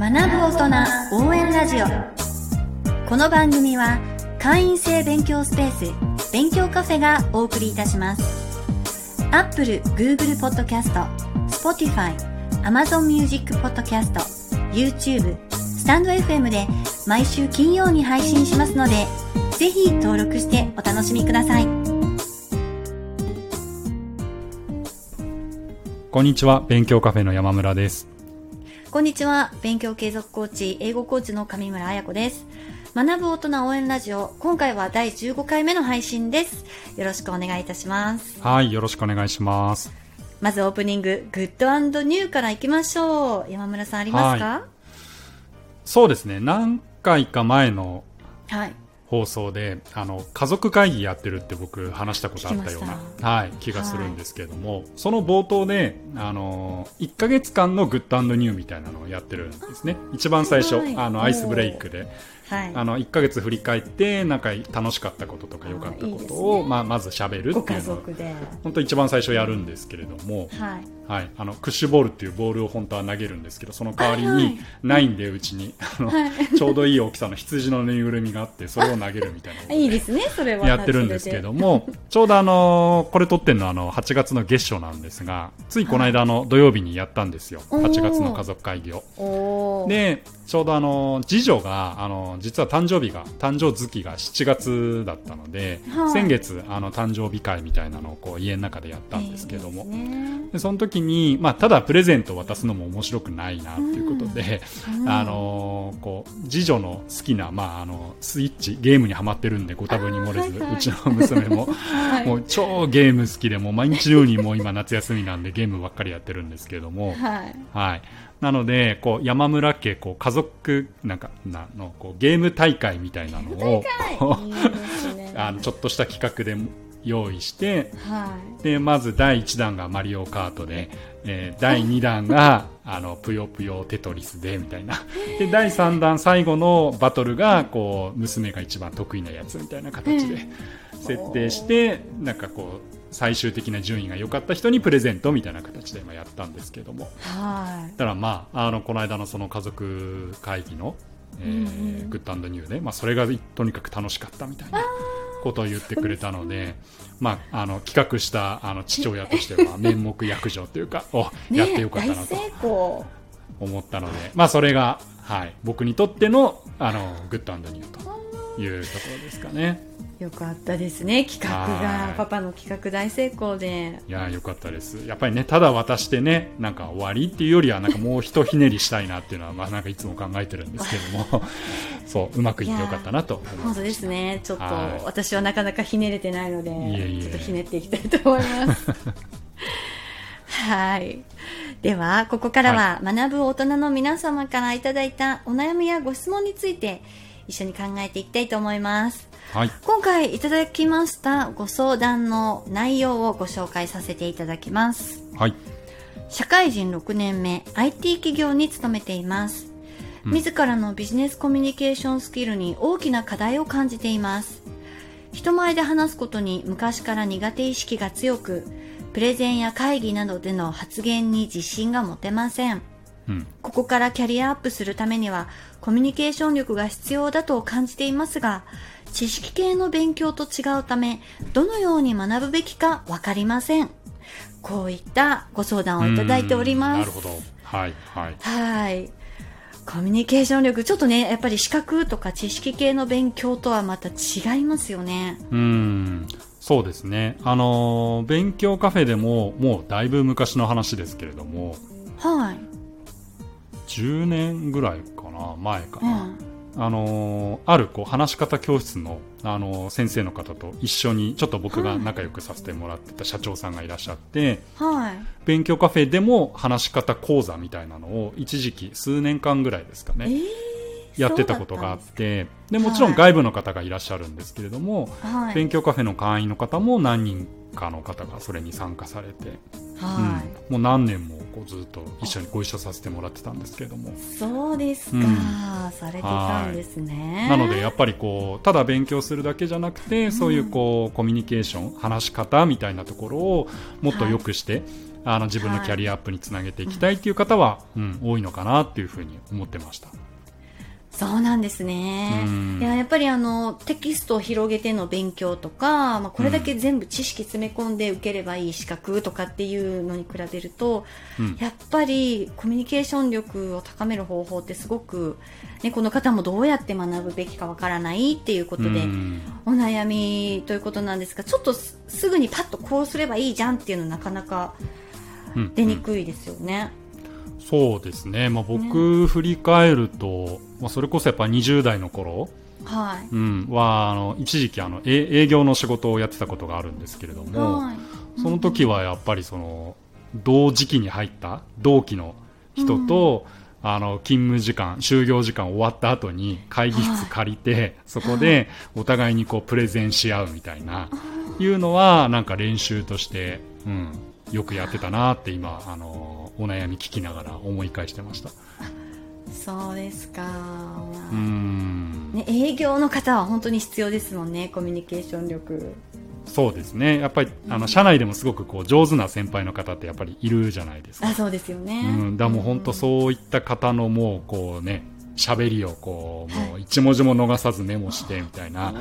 学ぶ大人応援ラジオ。この番組は会員制勉強スペース勉強カフェがお送りいたします。Apple、Google Podcast、Spotify、Amazon Music Podcast、YouTube、スタンド FM で毎週金曜に配信しますのでぜひ登録してお楽しみください。こんにちは。勉強カフェの山村です。こんにちは。勉強継続コーチ、英語コーチの上村彩子です。学ぶ大人応援ラジオ、今回は第15回目の配信です。よろしくお願いいたします。はいよろしくお願いしますまずオープニング、グッドニューからいきましょう。山村さんありますか？そうですね何回か前のはい。放送であの家族会議やってるって僕話したことあったような、はい、気がするんですけれども、その冒頭であの1ヶ月間のグッドニューみたいなのをやってるんですね。一番最初はい。あのアイスブレイクで。はい。あの1ヶ月振り返ってなんか楽しかったこととか良かったことを、ね。まあ、まず喋るご家っていうのを。本当一番最初やるんですけれども、はい。はい、あのクッシュボールっていうボールを本当は投げるんですけどその代わりはいはい。にないんでうちに。あの、ちょうどいい大きさの羊のぬいぐるみがあってそれを投げるみたいな いいですね、それは。やってるんですけどもちょうどあのこれ撮ってるのはあの8月の月初なんですがついこの間の土曜日にやったんですよ。おー。8月の家族会議を。で。ちょうどあの次女があの実は誕生日が誕生月が7月だったので、はい。先月あの誕生日会みたいなのをこう家の中でやったんですけども、いいですね。でその時に、まあ、ただプレゼントを渡すのも面白くないなっていうことで、うん。あのーこう次女の好きな、まあ、あのスイッチゲームにはまってるんでご多分に漏れず、はいはい。うちの娘も、はい。もう超ゲーム好きでもう毎日のようにもう今夏休みなんでゲームばっかりやってるんですけども、はい。はい、なのでこう山村家こう家族なんかなのこうゲーム大会みたいなのを。あのちょっとした企画で用意してはい。でまず第1弾がマリオカートで、えー第2弾が あのぷよぷよテトリスでみたいな。で第3弾最後のバトルがこう娘が一番得意なやつみたいな形で設定してなんかこう最終的な順位が良かった人にプレゼントみたいな形で今やったんですけども。はい。だからまああのこの間のその家族会議の、えーうんうん。グッドニューで、まあ、それがとにかく楽しかったみたいなことを言ってくれたので、まあ、あの企画したあの父親としては 面目躍如というかおやってよかったなと。思ったので、まあ、それが、はい、僕にとってのあのグッドニューというところですかね。よかったですね。企画はい。がパパの企画大成功で。いやーよかったです。やっぱりねただ渡してねなんか終わりっていうよりはなんかもうひとひねりしたいなっていうのはまあなんかいつも考えてるんですけども。そううまくいってよかったなと本当ですね。ちょっとはい。私はなかなかひねれてないのでちょっとひねっていきたいと思います。はい。ではここからは学ぶ大人の皆様からいただいたお悩みやご質問について一緒に考えていきたいと思います。はい。今回いただきましたご相談の内容をご紹介させていただきます。はい。社会人6年目 IT 企業に勤めています、うん。自らのビジネスコミュニケーションスキルに大きな課題を感じています。人前で話すことに昔から苦手意識が強くプレゼンや会議などでの発言に自信が持てませんうん。ここからキャリアアップするためにはコミュニケーション力が必要だと感じていますが知識系の勉強と違うためどのように学ぶべきかわかりません。こういったご相談をいただいております。うん。なるほど。はいはい。はい。コミュニケーション力、ちょっとね、やっぱり資格とか知識系の勉強とはまた違いますよね。うん。そうですね。あのー勉強カフェでももうだいぶ昔の話ですけれども。はい。10年ぐらいかな前かうな、ん。あのーあるこう話し方教室の、あのー先生の方と一緒にちょっと僕が仲良くさせてもらってた社長さんがいらっしゃって、はい。勉強カフェでも話し方講座みたいなのを一時期数年間ぐらいですかね、えーやってたことがあってでもちろん外部の方がいらっしゃるんですけれども、はい。勉強カフェの会員の方も何人かの方がそれに参加されて、はい。うんもう何年もこうずっと一緒にご一緒させてもらってたんですけれども。そうですか、うん。されてたんですね。なのでやっぱりこうただ勉強するだけじゃなくて、そういうこうコミュニケーション話し方みたいなところをもっと良くして、あの自分のキャリアアップにつなげていきたいっていう方は、うん多いのかなっていうふうに思ってました。そうなんですね。うん。いや、やっぱりあの、テキストを広げての勉強とか、まあ、これだけ全部知識詰め込んで受ければいい資格とかっていうのに比べると、うん。やっぱりコミュニケーション力を高める方法ってすごく、ね、この方もどうやって学ぶべきかわからないっていうことで、うん。お悩みということなんですが、ちょっとすすぐにパッとこうすればいいじゃんっていうのなかなかうん。出にくいですよね。そうですね、まあ、僕、振り返ると、まあ、それこそやっぱ20代の頃、はい。うん、はあの一時期あのえ営業の仕事をやってたことがあるんですけれども、はい。その時はやっぱりその同時期に入った同期の人と、あの勤務時間就業時間終わった後に会議室借りて、そこでお互いにこうプレゼンし合うみたいな、いうのはなんか練習として、うん、よくやってたなって今あのお悩み聞きながら思い返してました。そうですか。うーんね、営業の方は本当に必要ですもんね、コミュニケーション力。そうですね。やっぱり、あの、社内でもすごくこう、上手な先輩の方ってやっぱりいるじゃないですか。あ、そうですよね。うん。だもう本当そういった方のもう、こうね、喋りをこう、もう一文字も逃さずメモしてみたいな。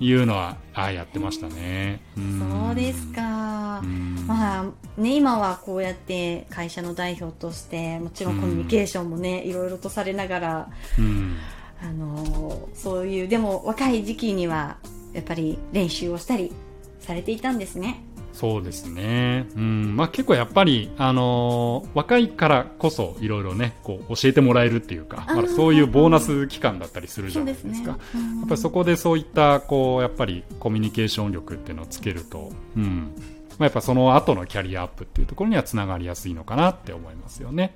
いうのは、ああ、やってましたね。うんそうです。かう。んまあね、今はこうやって会社の代表としてもちろんコミュニケーションもね、いろいろとされながら、うん。あのそういうでも若い時期にはやっぱり練習をしたりされていたんですね。そうですね。うん。まあ結構やっぱり、あのー若いからこそいろいろね、こう教えてもらえるっていうか、まあそういうボーナス期間だったりするじそゃ。ないですか。うんやっぱりそこでそういったこうやっぱりコミュニケーション力っていうのをつけると、うんまあ、やっぱその後のキャリアアップっていうところにはつながりやすいのかなって思いますよね。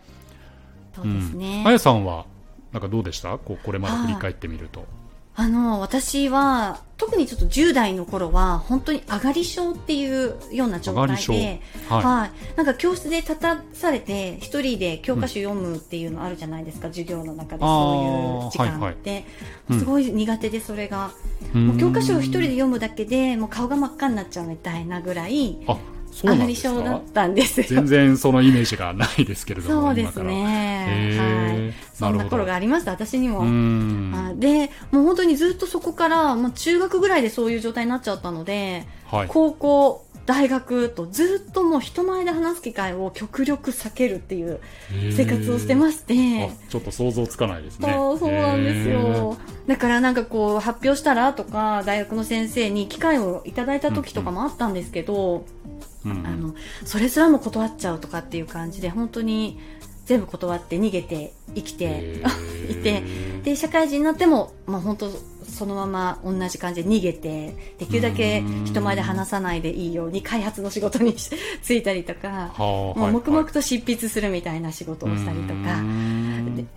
そうですね。うんあやさんはなんかどうでした？こうこれまで振り返ってみると。あの、私は、特にちょっと10代の頃は、本当に上がり症っていうような状態で、はいはい。なんか教室で立たされて、一人で教科書読むっていうのあるじゃないですか、授業の中でそういう時間って。はいもうすごい苦手で、それが。うんもう教科書を一人で読むだけで、もう顔が真っ赤になっちゃうみたいなぐらい、あそう上がなんですか？り症だったんですよ。全然そのイメージがないですけれどもそうですね。はい。そんな頃がありました、私にも。で、もう本当にずっとそこから、まあ、中学ぐらいでそういう状態になっちゃったので、はい高校、大学とずっともう人前で話す機会を極力避けるっていう生活をしてまして、あちょっと想像つかないですね。そうそうなんですへよ。だからなんかこう発表したらとか大学の先生に機会をいただいた時とかもあったんですけど、ー。うんあのそれすらも断っちゃうとかっていう感じで本当に全部断って逃げて生きて いてで社会人になっても、まあ、本当そのまま同じ感じで逃げてできるだけ人前で話さないでいいように開発の仕事にし就いたりとかはあもうはい黙々と執筆するみたいな仕事をしたりとうか。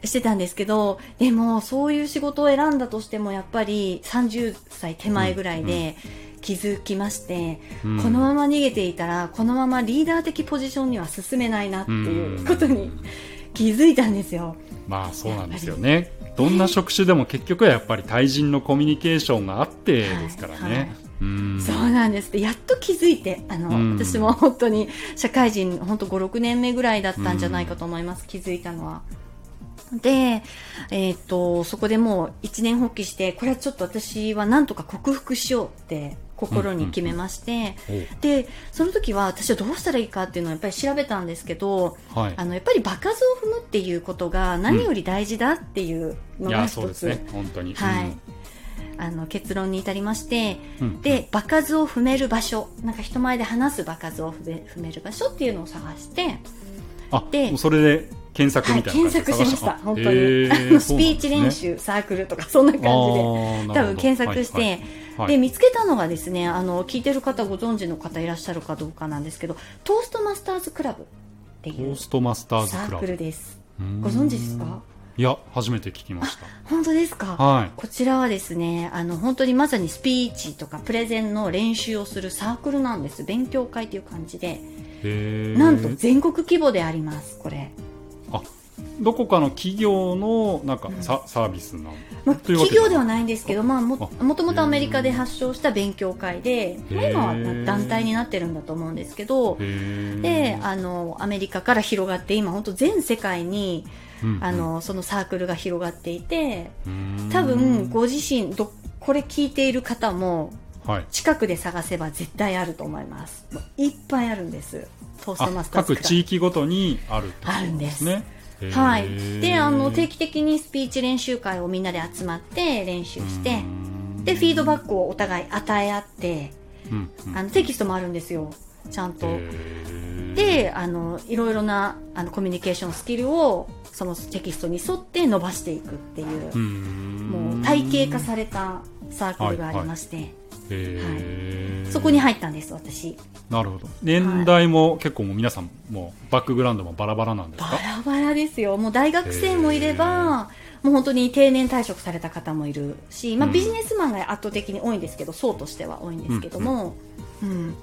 してたんですけどでもそういう仕事を選んだとしてもやっぱり30歳手前ぐらいで気づきまして、うんこのまま逃げていたらこのままリーダー的ポジションには進めないなっていうことに気づいたんですよ。まあそうなんですよね。どんな職種でも結局はやっぱり対人のコミュニケーションがあってですからね。はいはいうん。そうなんです。でやっと気づいてあの、うん。私も本当に社会人本当56年目ぐらいだったんじゃないかと思います、気づいたのは。で、えーっとそこでもう一年発起してこれはちょっと私はなんとか克服しようって心に決めまして、おでその時は私はどうしたらいいかっていうのをやっぱり調べたんですけどはい。あのやっぱり場数を踏むっていうことが何より大事だっていうのが一つ、そうですね。本当に。はい、あの結論に至りまして、うん。で場数を踏める場所なんか人前で話す場数を踏める場所っていうのを探して、あ、でそれで検索はい、みたいな検感じで索しましたあ本当に、へースピーチ練なんですね。習、サークルとかそんな感じで多分検索して、はいはいはいで見つけたのがですねあの聞いてる方ご存知の方いらっしゃるかどうかなんですけどトーストマスターズクラブってトいうーストマスターズサーク。ルですご存知ですか？いや、初めて聞きまし本当ですか？た。はい。こちらはですね、あの、本当にまさにスピーチとかプレゼンの練習をするサークルなんです。勉強会という感じで。なんと全国規模であります、これ。あ、どこかの企業のなんかサ,、サービスなまあ、企業ではないんですけど、まあ、もあ。もともとアメリカで発祥した勉強会で、今は団体になってるんだと思うんですけどであのアメリカから広がって今本当全世界にうんあのそのサークルが広がっていてうん。多分ご自身どこれ聞いている方もはい。近くで探せば絶対あると思います。いっぱいあるんです。各地域ごとにあるってことですねはい。であの定期的にスピーチ練習会をみんなで集まって練習してでフィードバックをお互い与え合ってうんうん。あのテキストもあるんですよ。ちゃんと。であのいろいろなあのコミュニケーションスキルをそのテキストに沿って伸ばしていくっていうう、ん。もう体系化されたサークルがありまして、へー。そこに入ったんです私。なるほど。年代も結構もう皆さんもうバックグラウンドもバラバラなんですバかラバラですよ。もう大学生もいればもう本当に定年退職された方もいるし、まあ、うん。ビジネスマンが圧倒的に多いんですけど層としては多いんですけども、うん。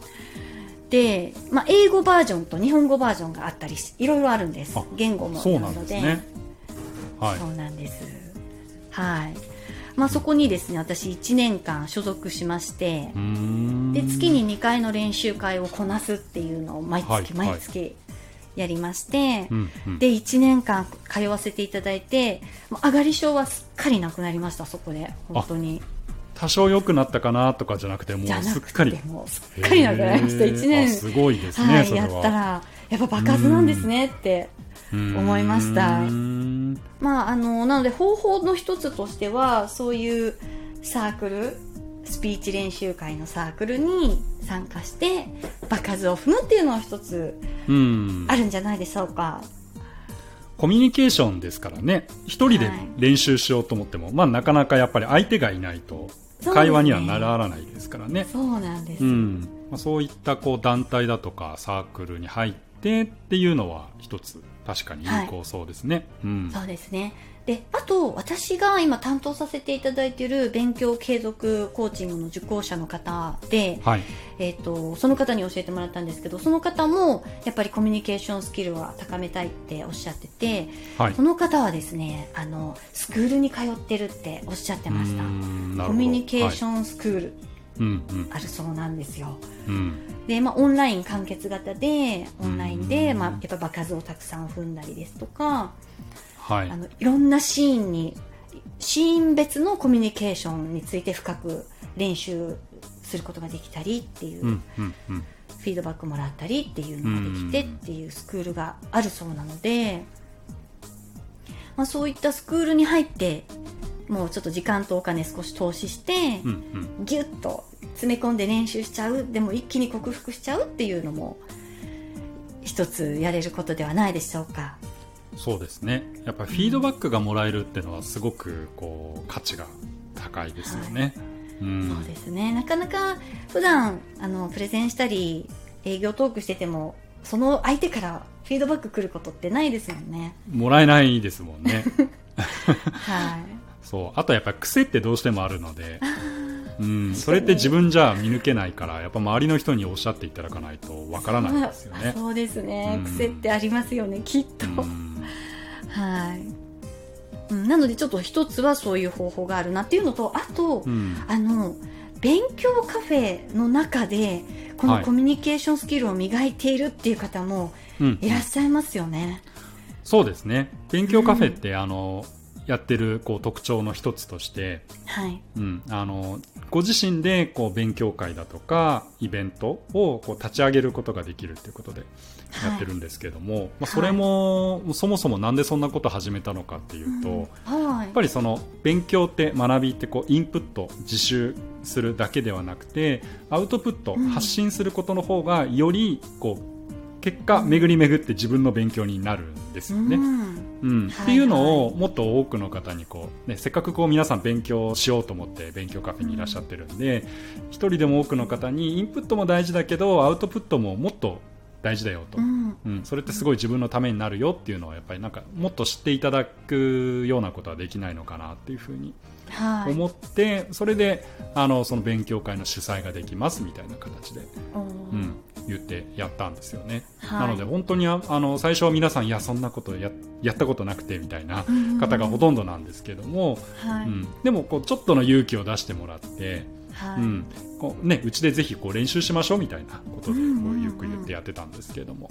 で、まあ、英語バージョンと日本語バージョンがあったりしいろいろあるんです。あ言語も。そうななのでんですね。はい。そうなんです。はいまあ、そこにですね私1年間所属しましてで月に2回の練習会をこなすっていうのを毎月、はい毎月やりまして、うんうん。で1年間通わせていただいて上がり症はすっかりなくなりましたそこで。本当に。多少良くなったかなとかじゃなくてもうすっかり。てもうすっかりなくなりましたへー。1年。あすごいですね、はい、それはやったらやっぱ爆発なんですねって思いましたまああのなので方法の一つとしてはそういうサークルスピーチ練習会のサークルに参加して場数を踏むっていうのは一つうん。あるんじゃないでしょうか。コミュニケーションですからね。一人ではい練習しようと思っても、まあ、なかなかやっぱり相手がいないと会話にはならないですからね。そうなんです、うん。まあ、そういったこう団体だとかサークルに入ってっていうのは一つ確かに有効そうですね、うん。そうですね。であと私が今担当させていただいている勉強継続コーチングの受講者の方で、はい。えー、とその方に教えてもらったんですけどその方もやっぱりコミュニケーションスキルは高めたいっておっしゃっててはい。その方はですねあのスクールに通ってるっておっしゃってました。コミュニケーシはいョンスクールあるそうなんですよ、うん。で、まあ、オンライン完結型でオンラインで、うん。まあ、やっぱ場数をたくさん踏んだりですとかはい。あのいろんなシーンにシーン別のコミュニケーションについて深く練習することができたりっていう、うんうんうん。フィードバックもらったりっていうのができてっていうスクールがあるそうなので、まあ、そういったスクールに入ってもうちょっと時間とお金少し投資して、うんうん。ギュッと詰め込んで練習しちゃうでも一気に克服しちゃうっていうのも一つやれることではないでしょうか。そうですね。やっぱりフィードバックがもらえるっていうのはすごくこう価値が高いですよね、うん。そうですね。なかなか普段あのプレゼンしたり営業トークしててもその相手からフィードバック来ることってないですもんね。もらえないですもんね。はいそう。あとやっぱり癖ってどうしてもあるので、うん、それって自分じゃ見抜けないからやっぱ周りの人におっしゃっていただかないとわからないですよね。そうですね、うん。癖ってありますよねきっと、うん。はい、うん、なのでちょっと一つはそういう方法があるなっていうのとあと、うん。あの勉強カフェの中でこのはい。コミュニケーションスキルを磨いているっていう方もうん。いらっしゃいますよね、そうですね。勉強カフェって、あのやってるこう特徴の一つとして、はい。うん、あのご自身でこう勉強会だとかイベントをこう立ち上げることができるということでやってるんですけども、まあ、それも、そもそもなんでそんなこと始めたのかっていうと、はい。やっぱりその勉強って学びってこうインプット自習するだけではなくてアウトプット、うん発信することの方がよりこう結果巡り巡って自分の勉強になるんですよね。うんうん。はい。っていうのをもっと多くの方にこう、ね、せっかくこう皆さん勉強しようと思って勉強カフェにいらっしゃってるんで一人でも多くの方にインプットも大事だけどアウトプットももっと大事だよと、うん。うん、それってすごい自分のためになるよっていうのはやっぱりなんかもっと知っていただくようなことはできないのかなっていうふうにはい。思って、それであのその勉強会の主催ができますみたいな形で、うん、言ってやったんですよね、はい。なので本当にああの最初は皆さんいやそんなことややったことなくてみたいな方がほとんどなんですけども、はい、うん、でもこうちょっとの勇気を出してもらって、はい、うん。こうね、うちでぜひこう練習しましょうみたいなことでこうよく言ってやってたんですけれども、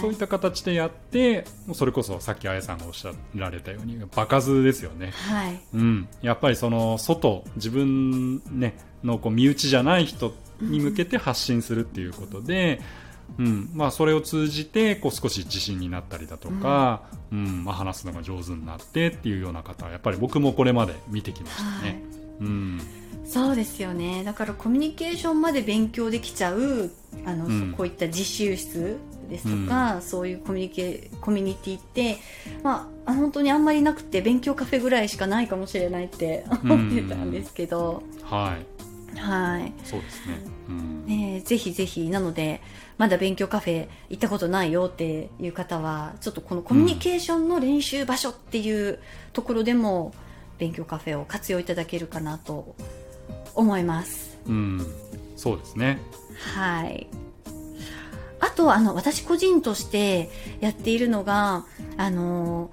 そういった形でやってもうそれこそさっきあやさんがおっしゃられたように場数ですよね、はい、うん、やっぱりその外自分、ね、のこう身内じゃない人に向けて発信するっていうことで、うんまあ、それを通じてこう少し自信になったりだとか、うん。まあ、話すのが上手になってっていうような方はやっぱり僕もこれまで見てきましたはい。ね。うん。そうですよね。だからコミュニケーションまで勉強できちゃうあの、うん。こういった実習室ですとか、そういうコミュニケコミュニティって、まあ、あ本当にあんまりなくて勉強カフェぐらいしかないかもしれないって思ってたんですけど、はいはいそうですね。うんぜひぜひなのでまだ勉強カフェ行ったことないよっていう方はちょっとこのコミュニケーションの練習場所っていうところでも勉強カフェを活用いただけるかなと思います。うん、そうですね。はい。あと、あの、私個人としてやっているのが、あの、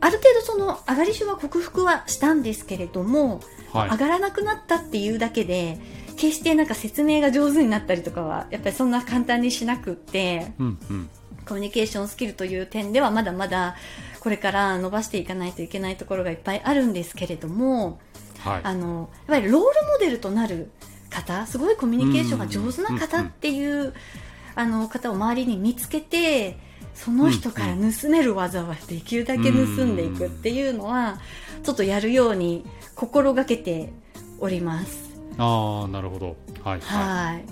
ある程度その上がり症は克服はしたんですけれども、はい。上がらなくなったっていうだけで、決してなんか説明が上手になったりとかは、やっぱりそんな簡単にしなくって、うんうん。コミュニケーションスキルという点ではまだまだこれから伸ばしていかないといけないところがいっぱいあるんですけれども、はい。あのいわゆるロールモデルとなる方すごいコミュニケーションが上手な方っていう、あの方を周りに見つけてその人から盗める技はできるだけ盗んでいくっていうのはちょっとやるように心がけております。ああなるほどはいははい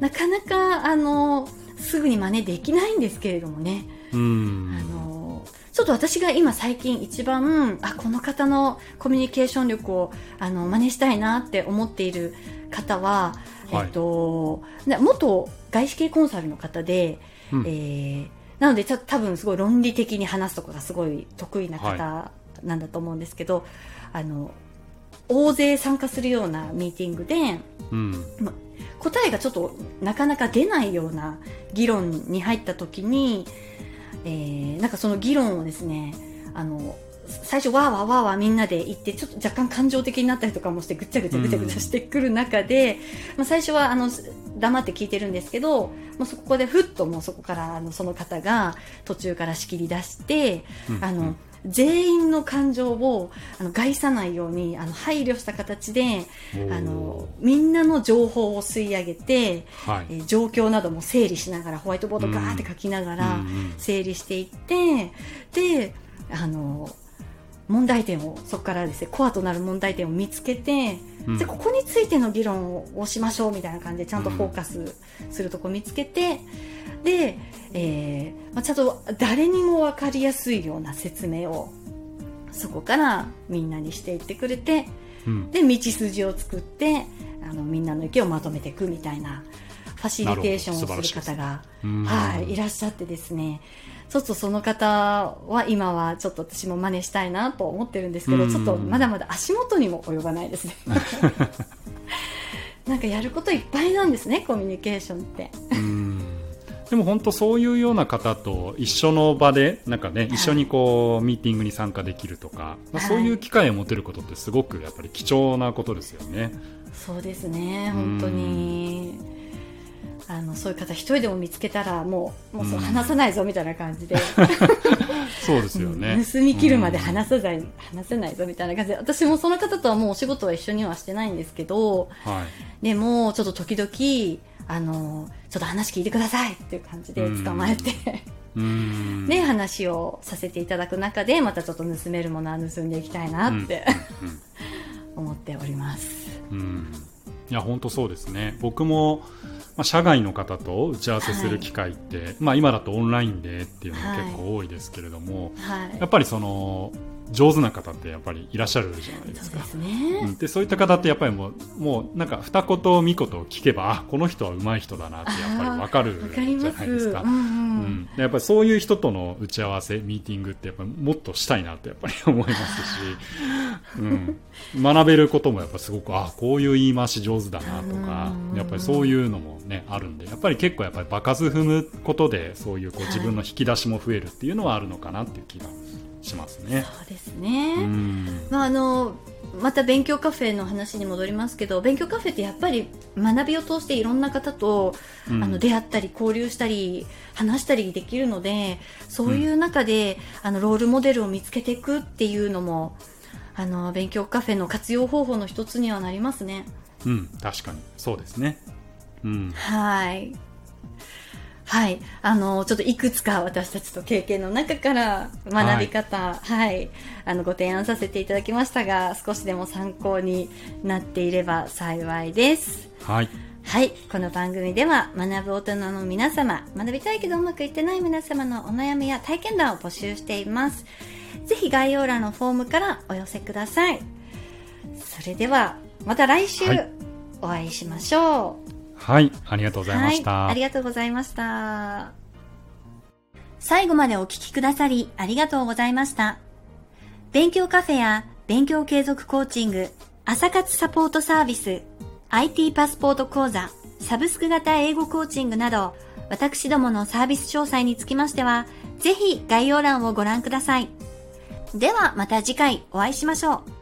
なかなかあのすぐに真似できないんですけれどもね。い。うんあのちょっと私が今最近一番あこの方のコミュニケーション力をあの真似したいなって思っている方は、はいえっと、な元外資系コンサルの方で、うんえーなのでた多分すごい論理的に話すとかがすごい得意な方なんだと思うんですけど、あの大勢参加するようなミーティングでうん。答えがちょっとなかなか出ないような議論に入った時に、えーなんかその議論をですねあの最初わーわーわーわーみんなで言ってちょっと若干感情的になったりとかもしてぐっちゃぐちゃぐちゃぐちゃしてくる中で、まあ、最初はあの黙って聞いてるんですけどもうそこでふっともうそこからあのその方が途中から仕切り出して、うんあの全員の感情をあの害さないようにあの配慮した形であのみんなの情報を吸い上げて、はい。えー状況なども整理しながらホワイトボードガーって書きながらうんうん。整理していって、であの問題点をそこからですねコアとなる問題点を見つけて、うん。でここについての議論をしましょうみたいな感じでちゃんとフォーカスするとこ見つけて、で、えーまあ、ちゃんと誰にも分かりやすいような説明をそこからみんなにしていってくれてうん。で道筋を作ってあのみんなの意見をまとめていくみたいなファシリテーションをする方が、うんはい、いらっしゃってですねちょっとその方は今はちょっと私も真似したいなと思ってるんですけど、うん。ちょっとまだまだ足元にも及ばないですね。なんかやることいっぱいなんですねコミュニケーションって。うん。でも本当そういうような方と一緒の場でなんかね一緒にこうミーティングに参加できるとか、まあ、そういう機会を持てることってすごくやっぱり貴重なことですよね。そうですね本当にあのそういう方一人でも見つけたらもうもうそううん話さないぞみたいな感じで。そうですよね。盗み切るまで話さない、話せないぞみたいな感じで。私もその方とはもうお仕事は一緒にはしてないんですけどはい。でもちょっと時々あのちょっと話聞いてくださいっていう感じで捕まえて。うん。で 話をさせていただく中でまたちょっと盗めるものは盗んでいきたいなって、思っております。うんうん。いや本当そうですね。僕も、まあ、社外の方と打ち合わせする機会って、まあ、今だとオンラインでっていうのが結構多いですけれども、はい。やっぱりその上手な方ってやっぱりいらっしゃるじゃないですか。そうですね、うん、でそういった方ってやっぱりもうもうなんか二言三言聞けばあこの人は上手い人だなってやっぱり分かるわかりじゃないですか。うんやっぱりそういう人との打ち合わせミーティングってやっぱりもっとしたいなってやっぱり思いますし、うん、学べることもやっぱすごくあこういう言い回し上手だなとかうん。やっぱりそういうのもねあるんでやっぱり結構やっぱり場数踏むことでそういうこうはい。自分の引き出しも増えるっていうのはあるのかなっていう気がしますね。そうですね。うんまああのまた勉強カフェの話に戻りますけど勉強カフェってやっぱり学びを通していろんな方と、うんあの出会ったり交流したり話したりできるのでそういう中で、あのロールモデルを見つけていくっていうのもあの勉強カフェの活用方法の一つにはなりますね。うん、確かにそうですね。うんはい。はい。あの、ちょっといくつか私たちと経験の中から学び方、はい、あの、ご提案させていただきましたが、少しでも参考になっていれば幸いです。はいはい。この番組では、学ぶ大人の皆様、学びたいけどうまくいってない皆様のお悩みや体験談を募集しています。ぜひ概要欄のフォームからお寄せください。それでは、また来週はいお会いしましょう。はいありがとうございました。はい、ありがとうございました。最後までお聞きくださりありがとうございました。勉強カフェや勉強継続コーチング、朝活サポートサービス、IT パスポート講座、サブスク型英語コーチングなど、私どものサービス詳細につきましては、ぜひ概要欄をご覧ください。ではまた次回お会いしましょう。